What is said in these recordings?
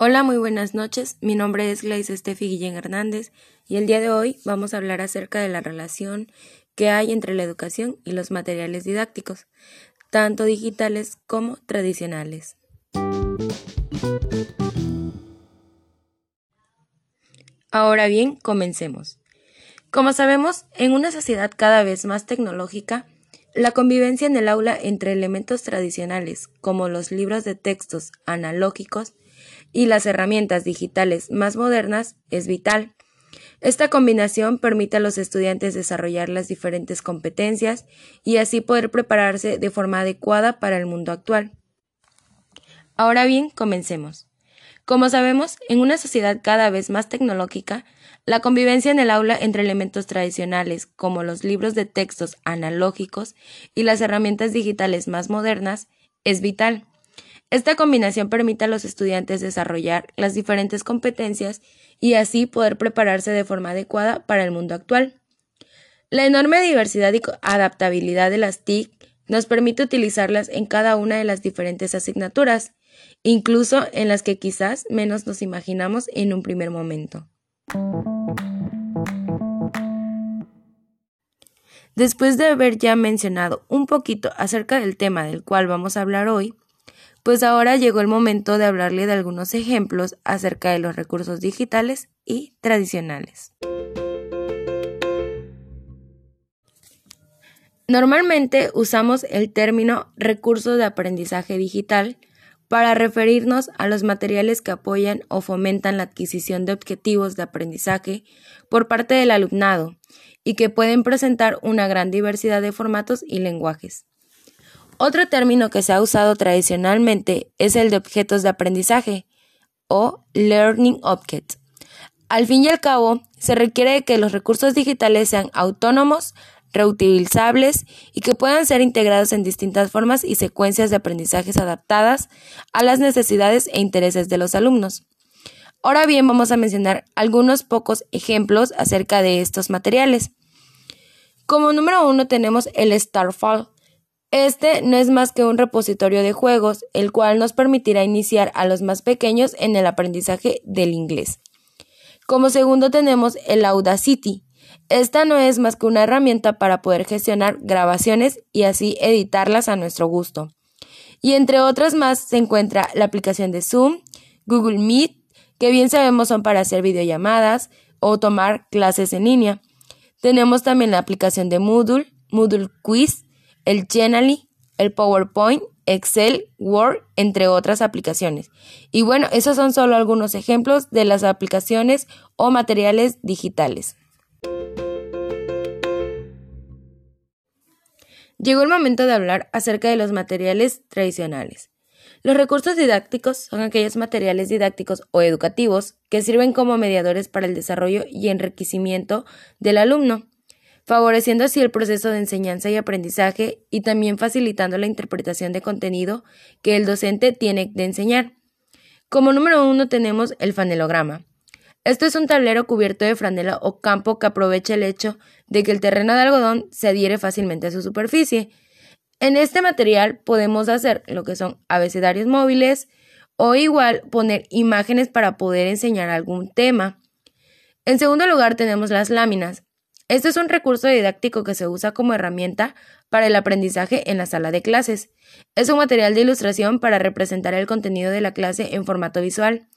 Hola, muy buenas noches. Mi nombre es Gleice Estefi Guillén Hernández y el día de hoy vamos a hablar acerca de la relación que hay entre la educación y los materiales didácticos, tanto digitales como tradicionales. Ahora bien, comencemos. Como sabemos, en una sociedad cada vez más tecnológica, la convivencia en el aula entre elementos tradicionales, como los libros de textos analógicos, y las herramientas digitales más modernas es vital. Esta combinación permite a los estudiantes desarrollar las diferentes competencias y así poder prepararse de forma adecuada para el mundo actual. Ahora bien, comencemos. Como sabemos, en una sociedad cada vez más tecnológica, la convivencia en el aula entre elementos tradicionales como los libros de textos analógicos y las herramientas digitales más modernas es vital. Esta combinación permite a los estudiantes desarrollar las diferentes competencias y así poder prepararse de forma adecuada para el mundo actual. La enorme diversidad y adaptabilidad de las TIC nos permite utilizarlas en cada una de las diferentes asignaturas, incluso en las que quizás menos nos imaginamos en un primer momento. Después de haber ya mencionado un poquito acerca del tema del cual vamos a hablar hoy, pues ahora llegó el momento de hablarle de algunos ejemplos acerca de los recursos digitales y tradicionales. Normalmente usamos el término recurso de aprendizaje digital para referirnos a los materiales que apoyan o fomentan la adquisición de objetivos de aprendizaje por parte del alumnado y que pueden presentar una gran diversidad de formatos y lenguajes. Otro término que se ha usado tradicionalmente es el de objetos de aprendizaje o Learning Objects. Al fin y al cabo, se requiere que los recursos digitales sean autónomos, reutilizables y que puedan ser integrados en distintas formas y secuencias de aprendizajes adaptadas a las necesidades e intereses de los alumnos. Ahora bien, vamos a mencionar algunos pocos ejemplos acerca de estos materiales. Como número uno tenemos el Starfall, este no es más que un repositorio de juegos, el cual nos permitirá iniciar a los más pequeños en el aprendizaje del inglés. Como segundo tenemos el Audacity. Esta no es más que una herramienta para poder gestionar grabaciones y así editarlas a nuestro gusto. Y entre otras más se encuentra la aplicación de Zoom, Google Meet, que bien sabemos son para hacer videollamadas o tomar clases en línea. Tenemos también la aplicación de Moodle, Moodle Quiz, el Genially, el PowerPoint, Excel, Word, entre otras aplicaciones. Y bueno, esos son solo algunos ejemplos de las aplicaciones o materiales digitales. Llegó el momento de hablar acerca de los materiales tradicionales. Los recursos didácticos son aquellos materiales didácticos o educativos que sirven como mediadores para el desarrollo y enriquecimiento del alumno favoreciendo así el proceso de enseñanza y aprendizaje y también facilitando la interpretación de contenido que el docente tiene de enseñar. Como número uno tenemos el fanelograma. Esto es un tablero cubierto de franela o campo que aprovecha el hecho de que el terreno de algodón se adhiere fácilmente a su superficie. En este material podemos hacer lo que son abecedarios móviles o igual poner imágenes para poder enseñar algún tema. En segundo lugar tenemos las láminas. Este es un recurso didáctico que se usa como herramienta para el aprendizaje en la sala de clases. Es un material de ilustración para representar el contenido de la clase en formato visual.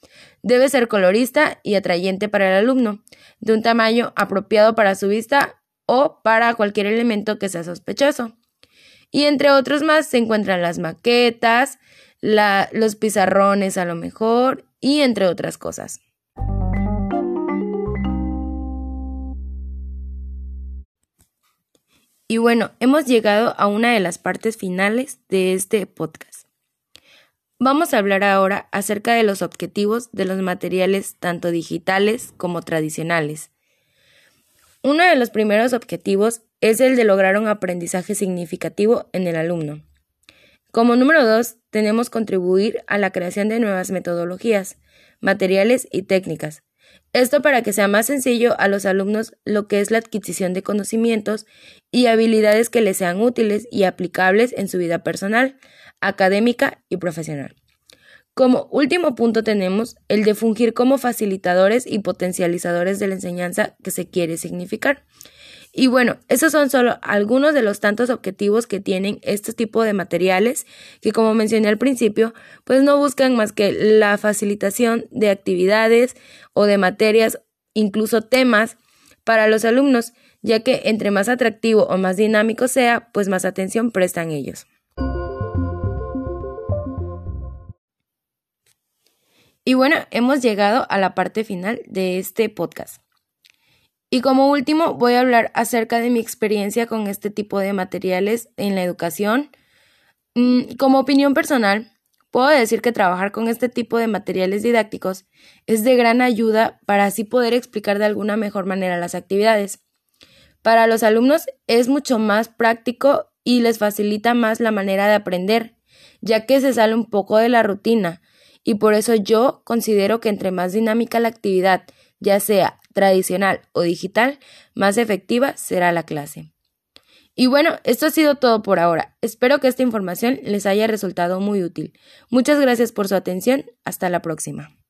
Debe ser colorista y atrayente para el alumno, de un tamaño apropiado para su vista o para cualquier elemento que sea sospechoso. Y entre otros más se encuentran las maquetas, los pizarrones a lo mejor y entre otras cosas. Y bueno, hemos llegado a una de las partes finales de este podcast. Vamos a hablar ahora acerca de los objetivos de los materiales tanto digitales como tradicionales. Uno de los primeros objetivos es el de lograr un aprendizaje significativo en el alumno. Como número dos, tenemos contribuir a la creación de nuevas metodologías, materiales y técnicas, esto para que sea más sencillo a los alumnos lo que es la adquisición de conocimientos y habilidades que les sean útiles y aplicables en su vida personal, académica y profesional. Como último punto tenemos el de fungir como facilitadores y potencializadores de la enseñanza que se quiere significar. Y bueno, esos son solo algunos de los tantos objetivos que tienen este tipo de materiales que como mencioné al principio, pues no buscan más que la facilitación de actividades o de materias, incluso temas para los alumnos, ya que entre más atractivo o más dinámico sea, pues más atención prestan ellos. Y bueno, hemos llegado a la parte final de este podcast. Y como último, voy a hablar acerca de mi experiencia con este tipo de materiales en la educación. Mm, como opinión personal, puedo decir que trabajar con este tipo de materiales didácticos es de gran ayuda para así poder explicar de alguna mejor manera las actividades. Para los alumnos es mucho más práctico y les facilita más la manera de aprender, ya que se sale un poco de la rutina, y por eso yo considero que entre más dinámica la actividad, ya sea tradicional o digital, más efectiva será la clase. Y bueno, esto ha sido todo por ahora. Espero que esta información les haya resultado muy útil. Muchas gracias por su atención. Hasta la próxima.